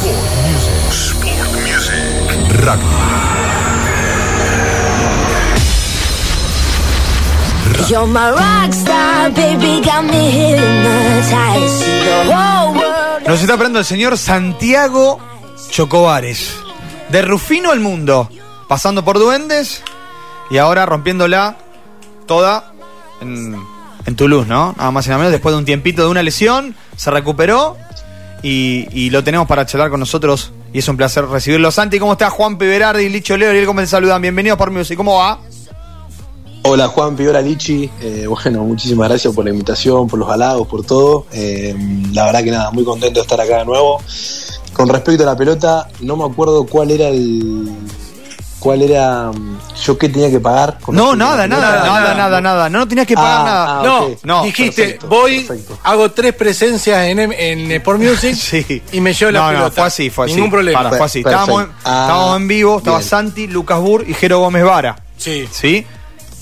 Sport Music. Rugby. You're my rockstar, baby, got me. Nos está hablando el señor Santiago Chocobares. De Rufino al mundo. Pasando por Duendes y ahora rompiéndola toda en, en Toulouse, ¿no? Nada más y nada menos. Después de un tiempito de una lesión, se recuperó y, lo tenemos para charlar con nosotros. Y es un placer recibirlo. Santi, ¿cómo estás? Juan Piberardi, Licho Leo, y cómo te saludan. Bienvenidos por Music. ¿Cómo va? Hola Juan, hola Lichi. Eh, bueno, muchísimas gracias por la invitación, por los halagos, por todo. Eh, la verdad que nada, muy contento de estar acá de nuevo. Con respecto a la pelota, no me acuerdo cuál era el. ¿Cuál era. mm, Yo qué tenía que pagar? con No, nada, nada, nada, nada, nada. No, no tenías que pagar Ah, nada. ah, No, dijiste, perfecto, voy, perfecto. hago tres presencias en, en Sport Music Sí. y me llevo la no, pelota. No, fue así, fue así. Ningún problema. Para, fue así. Perfecto. Estábamos, en, Ah, estábamos en vivo, estaba bien. Santi, Lucas Burr y Jero Gómez Vara. Sí. ¿Sí?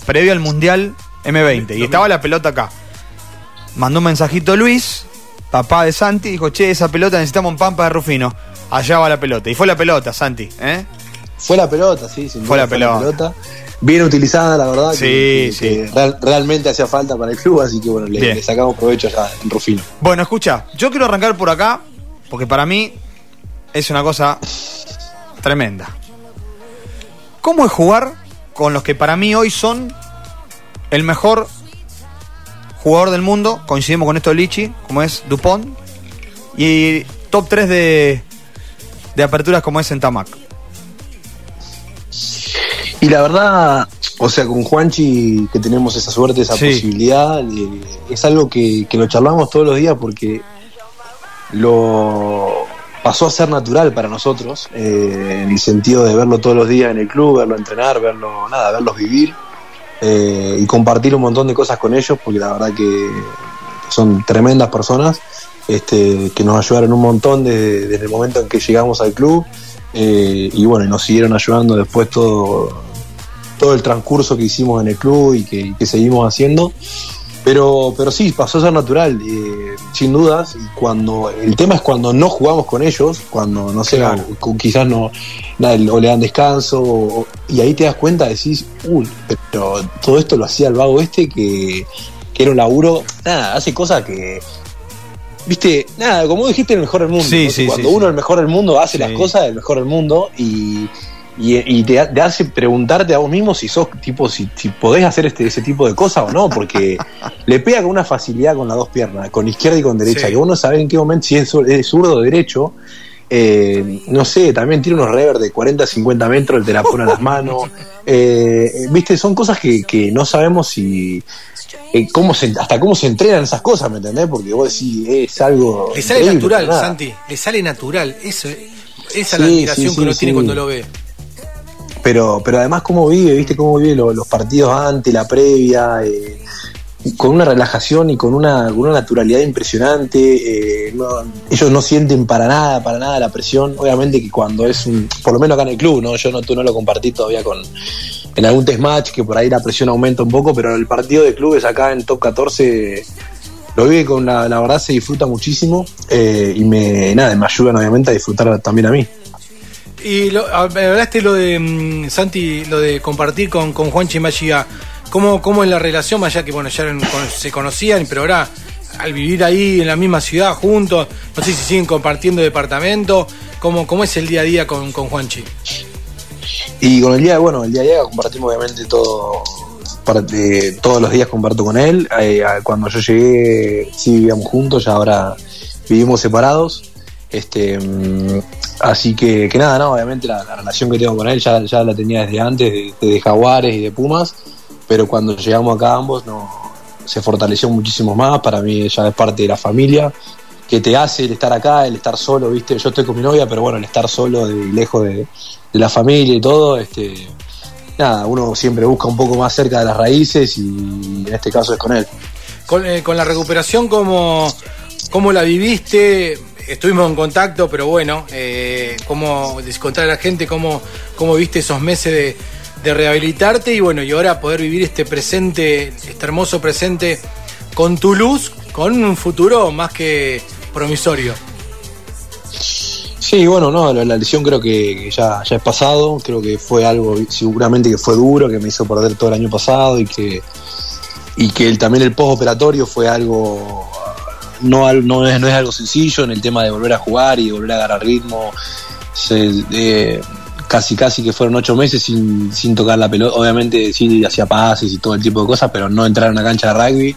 Previo al Mundial M20. Y estaba la pelota acá. Mandó un mensajito Luis, papá de Santi, dijo, che, esa pelota necesitamos un pampa de Rufino. Allá va la pelota. Y fue la pelota, Santi, ¿eh? Fue la pelota, sí, sin Fue duda, la pelota. Bien utilizada, la verdad. Sí, que, sí. que real- realmente hacía falta para el club, así que bueno, le sacamos provecho ya en Rufino. Bueno, escucha, yo quiero arrancar por acá, porque para mí es una cosa tremenda. ¿Cómo es jugar con los que para mí hoy son el mejor jugador del mundo? Coincidimos con esto de Lichi, como es Dupont, y top 3 de, de aperturas como es en Tamac. Y la verdad, o sea, con Juanchi que tenemos esa suerte, esa Sí. posibilidad, eh, es algo que, que lo charlamos todos los días porque lo pasó a ser natural para nosotros, eh, en el sentido de verlo todos los días en el club, verlo entrenar, verlo, nada, verlos vivir eh, y compartir un montón de cosas con ellos, porque la verdad que son tremendas personas este, que nos ayudaron un montón desde, desde el momento en que llegamos al club eh, y bueno, y nos siguieron ayudando después todo, todo el transcurso que hicimos en el club y que, que seguimos haciendo. Pero, pero sí, pasó a ser natural, eh, sin dudas. Y cuando el tema es cuando no jugamos con ellos, cuando no sé, Claro. o- o quizás no, nada, o le dan descanso, o- y ahí te das cuenta, decís, uy, pero todo esto lo hacía el vago este que, que era un laburo, nada, hace cosas que, viste, nada, como dijiste, el mejor del mundo. Sí, sí, cuando sí, uno el mejor del mundo hace las cosas del mejor del mundo y, y, y te, te hace preguntarte a vos mismo si sos tipo, si, si podés hacer este, ese tipo de cosas o no, porque le pega con una facilidad con las dos piernas, con izquierda y con derecha, Sí. que uno sabe en qué momento si es, zur- es zurdo o derecho. eh, no sé, también tiene unos rever de 40 50 metros, te la pone a las manos. eh, Viste, son cosas que, que no sabemos si. eh, cómo se, hasta cómo se entrenan esas cosas, ¿me entendés? Porque vos decís, es algo. Le sale natural. Santi. Le sale natural. Eso, esa Sí, es la admiración sí, que uno tiene cuando lo ve. Pero pero además cómo vive, viste cómo vive lo- los partidos antes, la previa, eh, con una relajación y con una, con una naturalidad impresionante. eh, ellos no sienten para nada, para nada la presión. Obviamente que cuando es un, por lo menos acá en el club, no, yo no, tú no lo compartí todavía con en algún test match que por ahí la presión aumenta un poco, pero el partido de clubes acá en top 14 lo vive con la, la verdad se disfruta muchísimo eh, y me nada me ayudan obviamente a disfrutar también a mí. Y lo, a- me hablaste lo de mm, Santi, lo de compartir con, con Juanchi Machiga. ¿Cómo, ¿Cómo es la relación? Más allá que bueno, ya se conocían, pero ahora al vivir ahí en la misma ciudad juntos, no sé si siguen compartiendo departamento. ¿Cómo, cómo es el día a día con, con Juanchi? Y con el día, bueno, el día a día compartimos obviamente todo, parte- todos los días comparto con él. Eh, cuando yo llegué sí vivíamos juntos, ya ahora vivimos separados. Este, mm, así que, que nada, no, obviamente la, la relación que tengo con él ya, ya la tenía desde antes, de, Jaguares y de Pumas, pero cuando llegamos acá ambos no, se fortaleció muchísimo más, para mí ya es parte de la familia, que te hace el estar acá, el estar solo, viste, yo estoy con mi novia, pero bueno, el estar solo de, lejos de, de la familia y todo, este, nada, uno siempre busca un poco más cerca de las raíces y en este caso es con él. Con, eh, la recuperación, ¿cómo, ¿cómo la viviste? Estuvimos en contacto, pero bueno, eh, ¿cómo contar a la gente cómo, cómo viste esos meses de, de rehabilitarte? Y bueno, y ahora poder vivir este presente, este hermoso presente con tu luz, con un futuro más que promisorio. Sí, bueno, no, la, lesión creo que, que ya, ya es pasado, creo que fue algo seguramente que fue duro, que me hizo perder todo el año pasado y que y que el, también el postoperatorio fue algo no, no, es, no es algo sencillo en el tema de volver a jugar y volver a agarrar ritmo. Se- eh, casi casi que fueron ocho meses sin, sin tocar la pelota. Obviamente sí hacía pases y todo el tipo de cosas, pero no entrar a una cancha de rugby.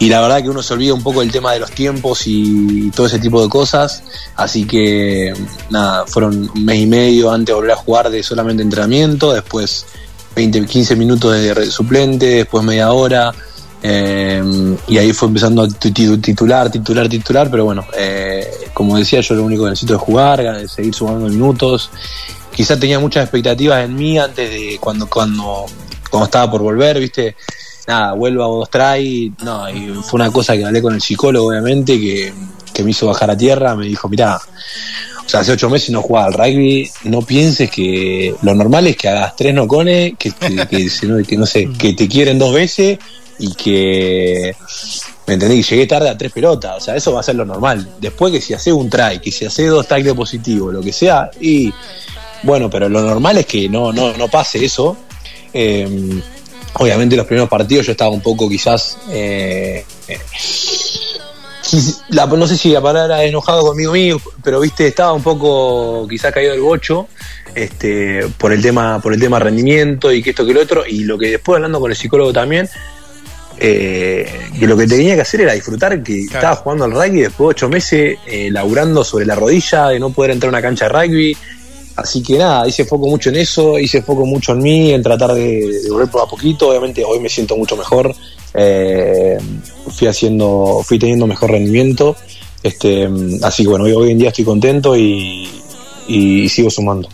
Y la verdad que uno se olvida un poco del tema de los tiempos y todo ese tipo de cosas. Así que nada, fueron un mes y medio antes de volver a jugar de solamente entrenamiento, después 20, 15 minutos de suplente, después media hora. Eh, y ahí fue empezando a tu- tu- titular, titular, titular, pero bueno, eh, como decía, yo lo único que necesito es jugar, seguir sumando minutos. Quizás tenía muchas expectativas en mí antes de cuando, cuando, cuando estaba por volver, viste, nada, vuelvo a dos try, no, y fue una cosa que hablé con el psicólogo, obviamente, que, que me hizo bajar a tierra, me dijo, mirá, o sea, hace ocho meses no jugaba al rugby, no pienses que lo normal es que hagas tres nocones, que, que, que, que no sé, que te quieren dos veces y que, ¿me entendés? Que llegué tarde a tres pelotas, o sea, eso va a ser lo normal. Después que si hace un try, que si hace dos tackles positivos, lo que sea, y bueno, pero lo normal es que no, no, no pase eso. Eh, obviamente los primeros partidos yo estaba un poco quizás... eh, eh, no sé si la palabra enojado conmigo mío, pero viste, estaba un poco quizás caído del bocho este, por el tema, por el tema rendimiento y que esto que lo otro, y lo que después hablando con el psicólogo también, eh, que lo que tenía que hacer era disfrutar que estaba jugando al rugby después de ocho meses eh, laburando sobre la rodilla, de no poder entrar a una cancha de rugby. Así que nada, hice foco mucho en eso, hice foco mucho en mí, en tratar de, de volver por a poquito. Obviamente hoy me siento mucho mejor. eh, fui haciendo, fui teniendo mejor rendimiento. Este, así que bueno, hoy, hoy en día estoy contento y, y sigo sumando.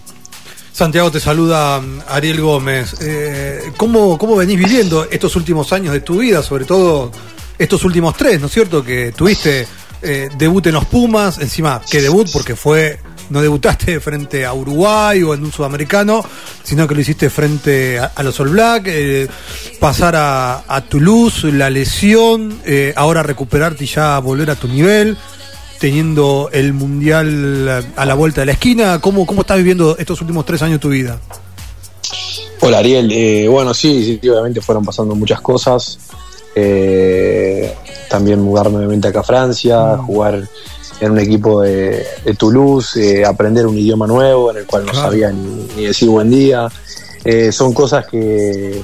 Santiago, te saluda mm, Ariel Gómez. Eh, ¿cómo, ¿Cómo venís viviendo estos últimos años de tu vida? Sobre todo estos últimos tres, ¿no es cierto? Que tuviste eh, debut en los Pumas, encima, ¿qué debut? Porque fue, no debutaste frente a Uruguay o en un sudamericano, sino que lo hiciste frente a, los All Black, eh, pasar a, a Toulouse, la lesión, ahora recuperarte y ya volver a tu nivel teniendo el mundial a la vuelta de la esquina. ¿Cómo, cómo estás viviendo estos últimos tres años de tu vida? Hola Ariel, Eh, bueno sí, sí, obviamente fueron pasando muchas cosas. Eh, también mudarme nuevamente acá a Francia, jugar en un equipo de, de Toulouse, eh, aprender un idioma nuevo en el cual no Claro. sabía ni, ni decir buen día. Eh, son cosas que,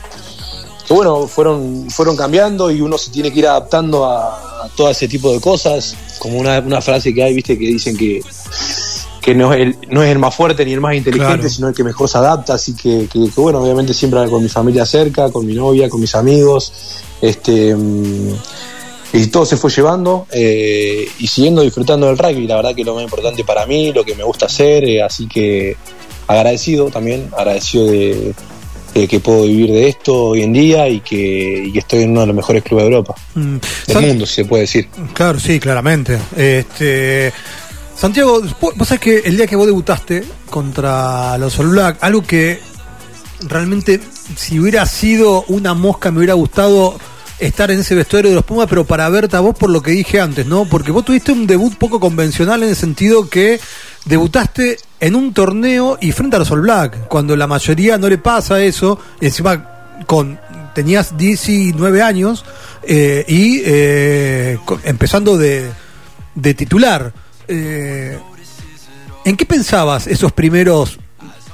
que, bueno, fueron, fueron cambiando y uno se tiene que ir adaptando a todo ese tipo de cosas. Como una, una frase que hay, viste, que dicen que, que no, es el, no es el más fuerte ni el más inteligente, Claro. sino el que mejor se adapta. Así que, que- que, bueno, obviamente siempre con mi familia cerca, con mi novia, con mis amigos. Este, mm, y todo se fue llevando eh, y siguiendo disfrutando del rugby. La verdad que es lo más importante para mí, lo que me gusta hacer. eh, así que agradecido también, agradecido de, de que puedo vivir de esto hoy en día y que, y que estoy en uno de los mejores clubes de Europa, Mm, del San- mundo, si se puede decir. Claro, sí, claramente. Este, Santiago, vos sabés que el día que vos debutaste contra los All Black, algo que realmente si hubiera sido una mosca me hubiera gustado estar en ese vestuario de los Pumas, pero para verte a vos por lo que dije antes, ¿no? Porque vos tuviste un debut poco convencional en el sentido que debutaste en un torneo y frente a los All Black, cuando la mayoría no le pasa eso, encima con tenías 19 años eh, y eh, empezando de, de titular. Eh, ¿En qué pensabas esos primeros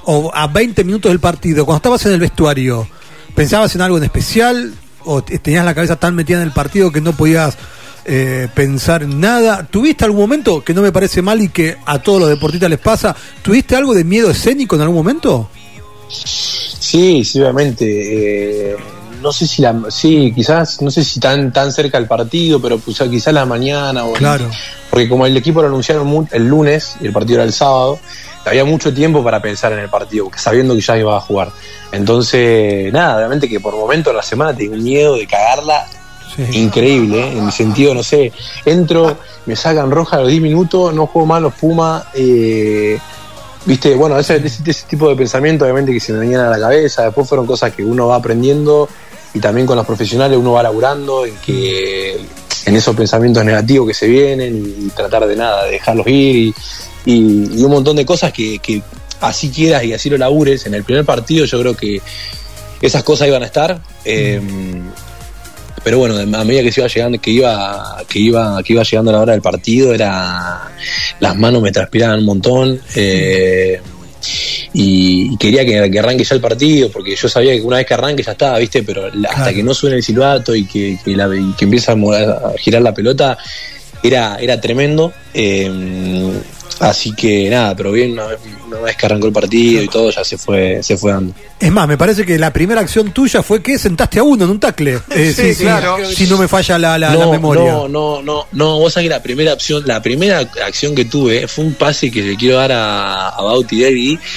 o a 20 minutos del partido, cuando estabas en el vestuario? ¿Pensabas en algo en especial o te- tenías la cabeza tan metida en el partido que no podías eh, pensar en nada? ¿Tuviste algún momento que no me parece mal y que a todos los deportistas les pasa? ¿Tuviste algo de miedo escénico en algún momento? Sí, sí, obviamente. eh, no sé si la, sí, quizás, no sé si tan tan cerca del partido, pero pues, quizás la mañana o Claro. porque como el equipo lo anunciaron el lunes y el partido era el sábado, había mucho tiempo para pensar en el partido, sabiendo que ya iba a jugar. Entonces, nada, obviamente que por momentos en la semana tengo miedo de cagarla Sí. increíble, ¿eh? en el sentido, no sé, entro, me sacan roja a los 10 minutos, no juego mal los Pumas, eh, viste, bueno, ese, ese- ese tipo de pensamiento obviamente que se me venían a la cabeza, después fueron cosas que uno va aprendiendo y también con los profesionales uno va laburando en que en esos pensamientos negativos que se vienen y, tratar de nada, de dejarlos ir y, y, y un montón de cosas que, que así quieras y así lo labures. En el primer partido yo creo que esas cosas iban a estar. eh, pero bueno, a medida que se iba llegando, que iba, que iba, que iba llegando la hora del partido, era las manos me transpiraban un montón. eh, y, quería que, que arranque ya el partido, porque yo sabía que una vez que arranque ya estaba, ¿viste? Pero hasta Claro. que no suene el silbato y que, que, la- y que empieza a, mo- a girar la pelota, era, era tremendo. eh, así que nada, pero bien, una vez, una vez que arrancó el partido y todo, ya se fue, se fue dando. Es más, me parece que la primera acción tuya fue que sentaste a uno en un tackle. Eh, Sí, claro. Si no me falla la, la- la memoria. No, no, no, no, vos sabés que la primera opción, la primera acción que tuve fue un pase que le quiero dar a, a Bauti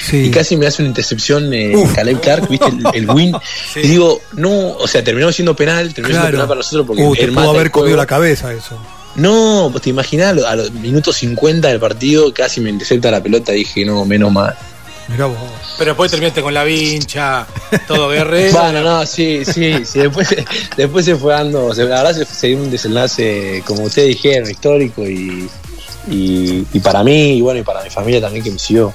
Sí. y casi me hace una intercepción eh. Caleb Clark, viste, el, el win. Sí. Y digo, no, o sea, terminó siendo penal, terminó siendo Claro. penal para nosotros porque Uh, te él mata pudo el haber comido la cabeza eso. No, pues te imaginás, a los, a los minutos 50 del partido casi me intercepta la pelota y dije, no, menos mal. Mirá vos. Pero después terminaste con la vincha, todo guerrero. Bueno, no, sí, sí, sí, después, después se fue dando, la verdad se, se dio un desenlace, como ustedes dijeron, histórico y, y, y para mí, y bueno, y para mi familia también que me siguió.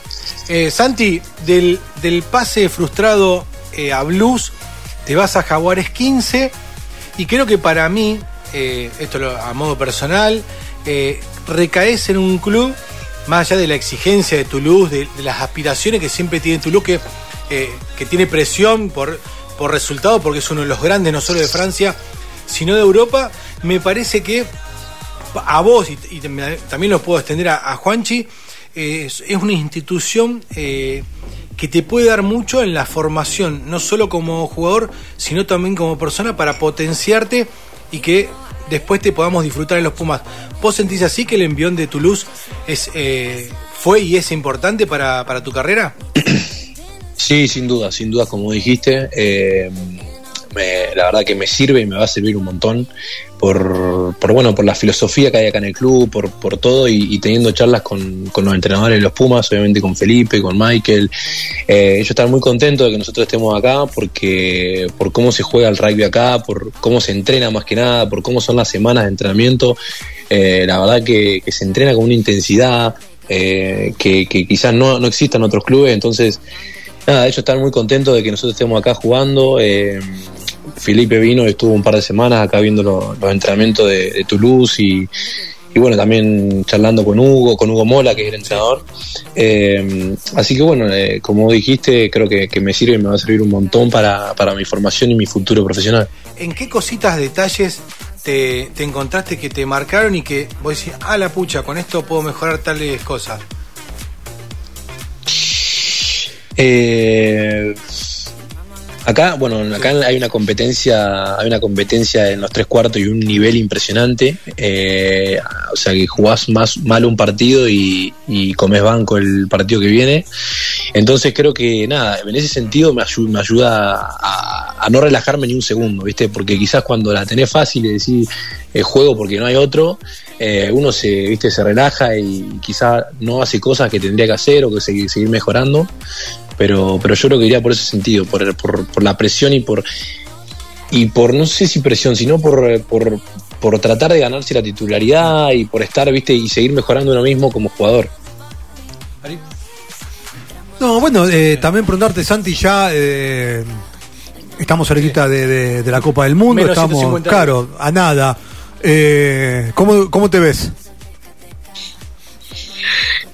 Eh, Santi, del, del pase frustrado eh, a Blues, te vas a Jaguares 15 y creo que para mí, eh, esto a modo personal, eh, recaes en un club, más allá de la exigencia de Toulouse, de, las aspiraciones que siempre tiene Toulouse, que, eh, que tiene presión por, por resultado, porque es uno de los grandes, no solo de Francia, sino de Europa, me parece que a vos y, también lo puedo extender a, Juanchi, es, es una institución eh, que te puede dar mucho en la formación, no solo como jugador, sino también como persona para potenciarte y que después te podamos disfrutar en los Pumas. ¿Vos sentís así que el envión de Toulouse es, eh, fue y es importante para, tu carrera? Sí, sin duda, sin duda, como dijiste, eh, me- la verdad que me sirve y me va a servir un montón por, por bueno, por la filosofía que hay acá en el club, por, por todo y, teniendo charlas con, con los entrenadores de los Pumas, obviamente con Felipe, con Michael. Eh, ellos están muy contentos de que nosotros estemos acá porque por cómo se juega el rugby acá, por cómo se entrena más que nada, por cómo son las semanas de entrenamiento. Eh, la verdad que, se entrena con una intensidad eh, que, quizás no, no exista en otros clubes, entonces nada, ellos están muy contentos de que nosotros estemos acá jugando. eh, Felipe vino y estuvo un par de semanas acá viendo lo- los entrenamientos de, de Toulouse y, y bueno, también charlando con Hugo, con Hugo Mola, que es el entrenador. Eh, así que bueno, eh, como dijiste, creo que, que me sirve y me va a servir un montón para, para mi formación y mi futuro profesional. ¿En qué cositas, detalles te, te encontraste que te marcaron y que vos decís, ah, la pucha, con esto puedo mejorar tales cosas? Eh, acá, bueno, acá hay una competencia, hay una competencia en los tres cuartos y un nivel impresionante. Eh, o sea que jugás más mal un partido y, y comes banco el partido que viene. Entonces creo que nada, en ese sentido me, ayu- me ayuda a, a no relajarme ni un segundo, ¿viste? Porque quizás cuando la tenés fácil y decís eh, juego porque no hay otro, eh, uno se, ¿viste? se relaja y quizás no hace cosas que tendría que hacer o que seguir mejorando. Pero, pero yo creo que iría por ese sentido, por, por, por la presión y por, y por no sé si presión, sino por, por, por tratar de ganarse la titularidad y por estar, viste, y seguir mejorando uno mismo como jugador. No, bueno, eh, también preguntarte, Santi, ya eh, estamos cerquita de, de- de la Copa del Mundo, Menos estamos, 150 claro, a nada. Eh, ¿cómo, ¿Cómo te ves?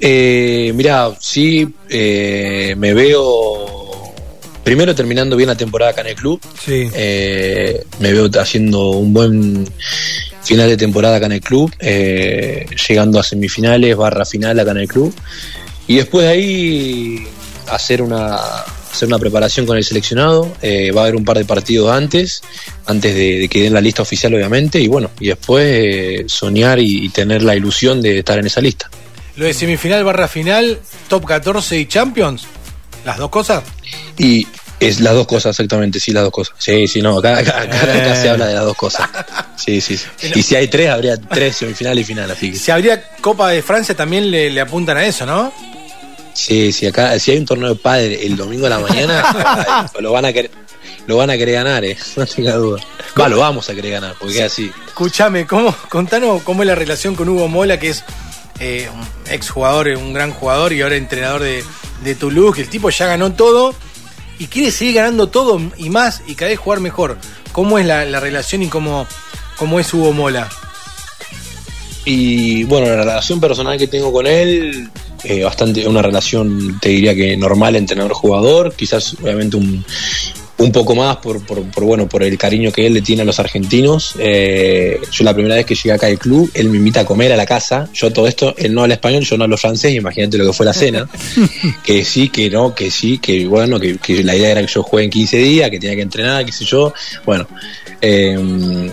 Eh, mira, sí, eh, me veo primero terminando bien la temporada acá en el club. Sí. Eh, me veo haciendo un buen final de temporada acá en el club, eh, llegando a semifinales, barra final acá en el club. Y después de ahí hacer una, hacer una preparación con el seleccionado. Eh, va a haber un par de partidos antes, antes de, de que den la lista oficial, obviamente. Y bueno, y después eh, soñar y, y tener la ilusión de estar en esa lista. Lo de semifinal barra final, top 14 y Champions. Las dos cosas. Y es las dos cosas, exactamente, sí, las dos cosas. Sí, sí, no, acá, acá- acá- acá se habla de las dos cosas. Sí, sí, sí. Y si hay tres, habría tres semifinal y final, así que. Si habría Copa de Francia, también le, le apuntan a eso, ¿no? Sí, sí, acá, si hay un torneo de padre el domingo a la mañana, lo van a querer, lo van a querer ganar, eh, no tenga duda. Va, lo vamos a querer ganar, porque es así. Escúchame, ¿cómo, contanos cómo es la relación con Hugo Mola, que es eh, un ex jugador, un gran jugador y ahora entrenador de, de Toulouse, el tipo ya ganó todo y quiere seguir ganando todo y más y cada vez jugar mejor. ¿Cómo es la, la relación y cómo, cómo es Hugo Mola? Y bueno, la relación personal que tengo con él, eh, bastante, una relación, te diría que normal entrenador-jugador, quizás obviamente un, un poco más por, por, por, bueno, por el cariño que él le tiene a los argentinos. Eh, yo la primera vez que llegué acá al club, él me invita a comer a la casa. Yo todo esto, él no habla español, yo no hablo francés, imagínate lo que fue la cena. que sí, que no, que sí, que bueno, que, que la idea era que yo juegue en 15 días, que tenía que entrenar, qué sé yo. Bueno. Eh,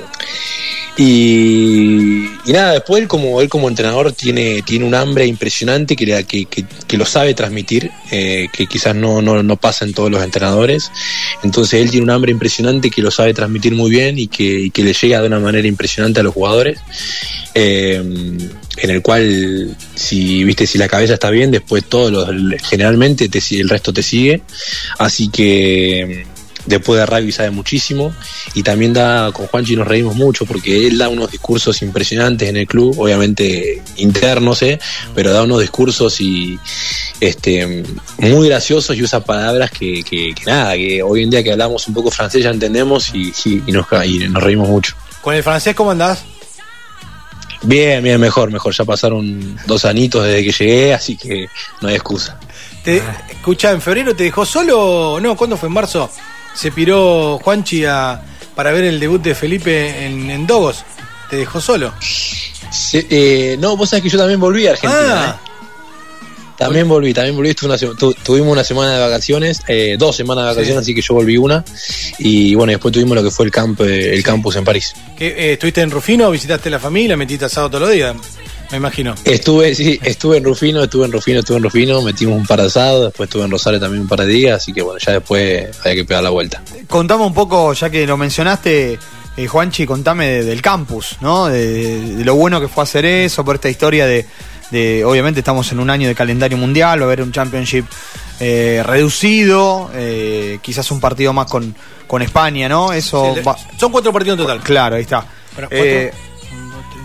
y, nada, después él como, él como entrenador tiene, tiene un hambre impresionante que, que, que, lo sabe transmitir, eh, que quizás no, no, no, pasa en todos los entrenadores. Entonces él tiene un hambre impresionante que lo sabe transmitir muy bien y que, que le llega de una manera impresionante a los jugadores. Eh, en el cual si viste si la cabeza está bien después todo lo, generalmente te, el resto te sigue así que después de rugby sabe muchísimo y también da con Juanchi nos reímos mucho porque él da unos discursos impresionantes en el club obviamente internos ¿eh? pero da unos discursos y este muy graciosos y usa palabras que, que, que nada que hoy en día que hablamos un poco francés ya entendemos y, y, nos, y nos reímos mucho con el francés cómo andás Bien, bien, mejor, mejor. Ya pasaron dos anitos desde que llegué, así que no hay excusa. Te, escucha, ¿en febrero te dejó solo? No, ¿cuándo fue? ¿En marzo? Se piró Juanchi a, para ver el debut de Felipe en, en Dogos. ¿Te dejó solo? Sí, eh, no, vos sabés que yo también volví a Argentina. Ah. ¿eh? También volví, también volví. Una, tu, tuvimos una semana de vacaciones, eh, dos semanas de vacaciones, sí. así que yo volví una. Y bueno, después tuvimos lo que fue el, camp, el sí. campus en París. ¿Qué, ¿Estuviste en Rufino? ¿Visitaste la familia? ¿Metiste asado todos los días? Me imagino. Estuve, sí, estuve en Rufino, estuve en Rufino, estuve en Rufino, metimos un par de asados, después estuve en Rosario también un par de días, así que bueno, ya después había que pegar la vuelta. Contame un poco, ya que lo mencionaste, eh, Juanchi, contame de, del campus, ¿no? De, de, lo bueno que fue hacer eso, por esta historia de, de, obviamente estamos en un año de calendario mundial, va a haber un championship eh, reducido, eh, quizás un partido más con, con España, ¿no? Eso sí, va... Son cuatro partidos en total. Claro, ahí está. Bueno,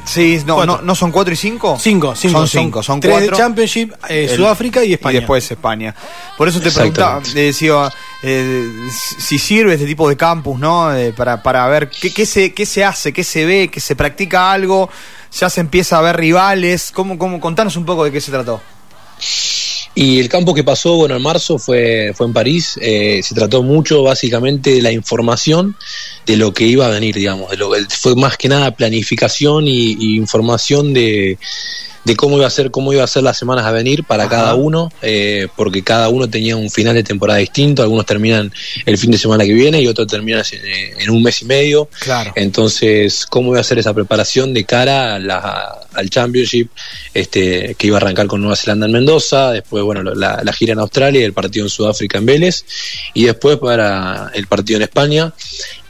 Sí, no, no, no, son cuatro y cinco. Cinco, cinco. Son cinco, son tres cuatro. de Championship, eh, el, Sudáfrica y España. Y después España. Por eso te preguntaba, le decía, eh, si sirve este tipo de campus, ¿no? Eh, para, para ver qué, qué, se, qué se hace, qué se ve, que se practica algo, ya se empieza a ver rivales. ¿Cómo, cómo, contanos un poco de qué se trató. Y el campo que pasó, bueno, en marzo fue, fue en París. Eh, se trató mucho, básicamente, de la información de lo que iba a venir, digamos. De lo, fue más que nada planificación y, y información de, de cómo iba a ser cómo iba a ser las semanas a venir para Ajá. cada uno eh, porque cada uno tenía un final de temporada distinto algunos terminan el fin de semana que viene y otros terminan en, en un mes y medio claro. entonces cómo iba a ser esa preparación de cara a la, al championship este que iba a arrancar con Nueva Zelanda en Mendoza después bueno la, la gira en Australia y el partido en Sudáfrica en Vélez y después para el partido en España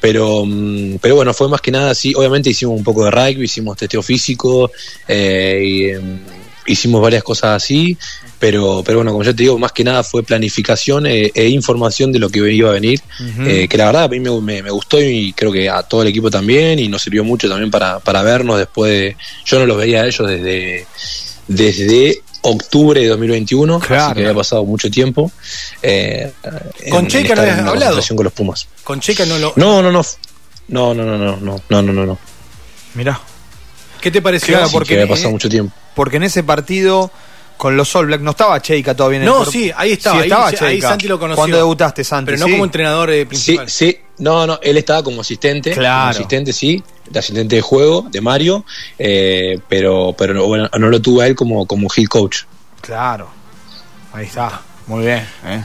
pero mm, pero bueno fue más que nada así obviamente hicimos un poco de rugby hicimos testeo físico eh, y um, hicimos varias cosas así pero pero bueno como ya te digo más que nada fue planificación eh, e información de lo que iba a venir uh -huh. eh, que la verdad a mí me, me, me, gustó y creo que a todo el equipo también y nos sirvió mucho también para, para vernos después de yo no los veía a ellos desde desde octubre de 2021, claro. así que había pasado mucho tiempo. Eh, con en, Checa en no habías hablado. Con los Pumas. Con Checa no lo. No, no, no. No, no, no, no, no, no, no, no. Mirá. ¿Qué te pareció? Claro, porque había pasado mucho tiempo. Porque en ese partido con los All Black no estaba Cheika todavía en el No, sí, ahí estaba. Sí, estaba ahí, ahí, Santi lo conoció. ¿Cuándo debutaste, Santi? Pero no sí. como entrenador eh, principal. Sí, sí. No, no, él estaba como asistente. Claro. Como asistente, sí. De asistente de juego de Mario. Eh, pero pero bueno, no lo tuvo a él como, como head coach. Claro. Ahí está. Muy bien. ¿eh?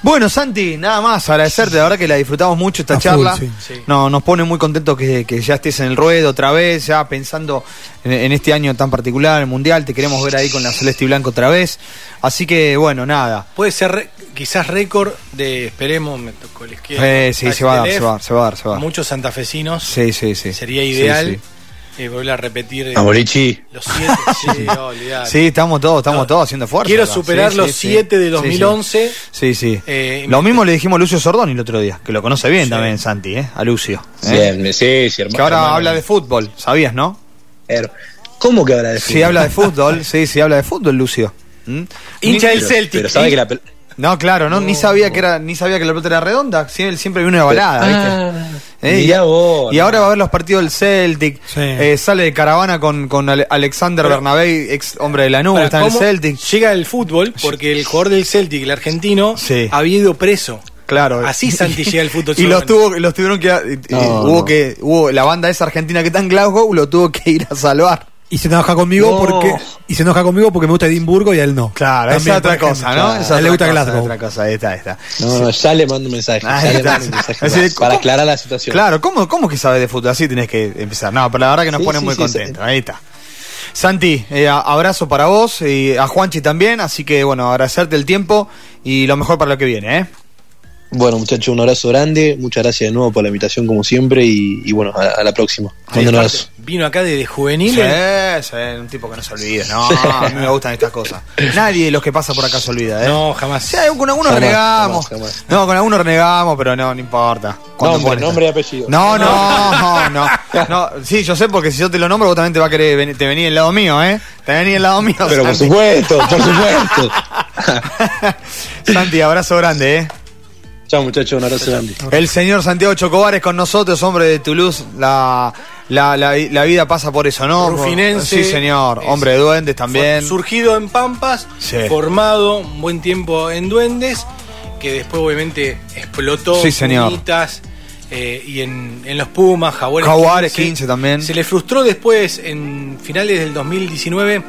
Bueno, Santi, nada más agradecerte, la verdad que la disfrutamos mucho esta A charla. full, sí. Sí. No, nos pone muy contentos que, que, ya estés en el ruedo otra vez, ya pensando en, en, este año tan particular, el Mundial, te queremos ver ahí con la Celeste y Blanco otra vez. Así que, bueno, nada. Puede ser re, quizás récord de, esperemos, me tocó la izquierda. Eh, sí, se va, a dar, se va a dar, se va a dar, se va a dar. Muchos santafesinos. Sí, sí, sí. Sería ideal. Sí, sí. Eh, volver a repetir. Eh, Amorichi. Los siete, sí. Sí, estamos todos, estamos no, todos haciendo fuerza. Quiero superar sí, los sí, siete de 2011. Sí, sí. Eh, lo mismo le dijimos a Lucio Sordoni el otro día, que lo conoce bien también, Santi, ¿eh? A Lucio. ¿eh? Sí, sí, hermano. Que ahora hermano. habla de fútbol, ¿sabías, no? Her ¿Cómo que habla de fútbol? Si habla de fútbol, sí, sí habla de fútbol, Lucio. ¿Mm? Hincha del Celtic. Pero sabe que la No, claro, no, ni sabía que era, ni sabía que la pelota era redonda. Sí, él siempre vino una balada, ¿viste? Eh, mirá y, vos, y no. ahora va a ver los partidos del Celtic. Sí. eh, sale de caravana con, con Ale- Alexander Bernabé, ex hombre de la nube, está en el ¿cómo Celtic. Llega el fútbol porque el jugador del Celtic, el argentino, Sí. había ido preso. Claro. Así Santi llega al fútbol. Y los tuvo, los tuvieron que, hubo no. que, hubo la banda esa argentina que está en Glasgow, lo tuvo que ir a salvar. Y se enoja conmigo No. porque y se enoja conmigo porque me gusta Edimburgo y a él no. Claro, es otra cosa. ¿no? Claro. Esa A él le gusta otra cosa, Glasgow. otra cosa, ahí está, ahí está. No, no, ya le mando un mensaje. Ahí ya le está. mando un mensaje Así para, aclarar la situación. Claro, ¿cómo, ¿cómo que sabes de fútbol? Así tenés que empezar. No, pero la verdad que nos Sí, pone sí, muy sí, contentos. sí. Ahí está. Santi, eh, abrazo para vos y a Juanchi también. Así que, bueno, agradecerte el tiempo y lo mejor para lo que viene, ¿eh? Bueno, muchachos, un abrazo grande. Muchas gracias de nuevo por la invitación, como siempre. Y, y bueno, a, a la próxima. Vino acá desde Sí, juvenil. sí, un tipo que no se olvida. No, a mí me gustan estas cosas. Nadie de los que pasa por acá se olvida, ¿eh? No, jamás. Sí, con algunos Jamás, renegamos. jamás, jamás. No, con algunos renegamos, pero no, no importa. Nombre, nombre y apellido. No, no, no, no. Sí, yo sé porque si yo te lo nombro, vos también te va a querer venir, te venís del lado mío, ¿eh? Te venís del lado mío. Pero por supuesto, por supuesto. Santi, abrazo grande, ¿eh? Chao, muchachos, un abrazo grande. El señor Santiago Chocobares con nosotros, hombre de Toulouse. La, la, la, la vida pasa por eso, ¿no? Rufinense. Sí, señor. Es- Hombre de duendes también. Surgido en Pampas, Sí. formado un buen tiempo en Duendes, que después obviamente explotó Sí, señor. Pumitas, eh, y en, en los Pumas, Jaguares, Jaguares 15 también. Se le frustró después, en finales del 2019,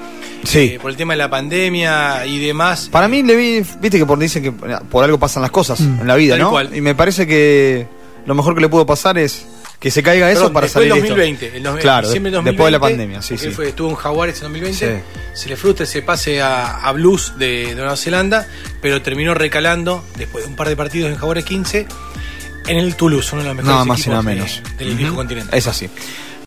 Sí. eh, por el tema de la pandemia y demás. Para mí, le vi, viste que por, dicen que por algo pasan las cosas Mm. en la vida, Tal ¿no? cual. Y me parece que lo mejor que le pudo pasar es que se caiga eso Perdón, para después salir del esto. 2020, el dos- Claro, diciembre del de- después de la 2020, pandemia, sí, sí. Fue, estuvo en Jaguares en 2020, Sí. se le frustra ese pase a, a Blues de, de Nueva Zelanda, pero terminó recalando después de un par de partidos en Jaguares 15 en el Toulouse, uno de los mejores Nada más y equipos nada de- menos. del Ujú. viejo continente. Es así.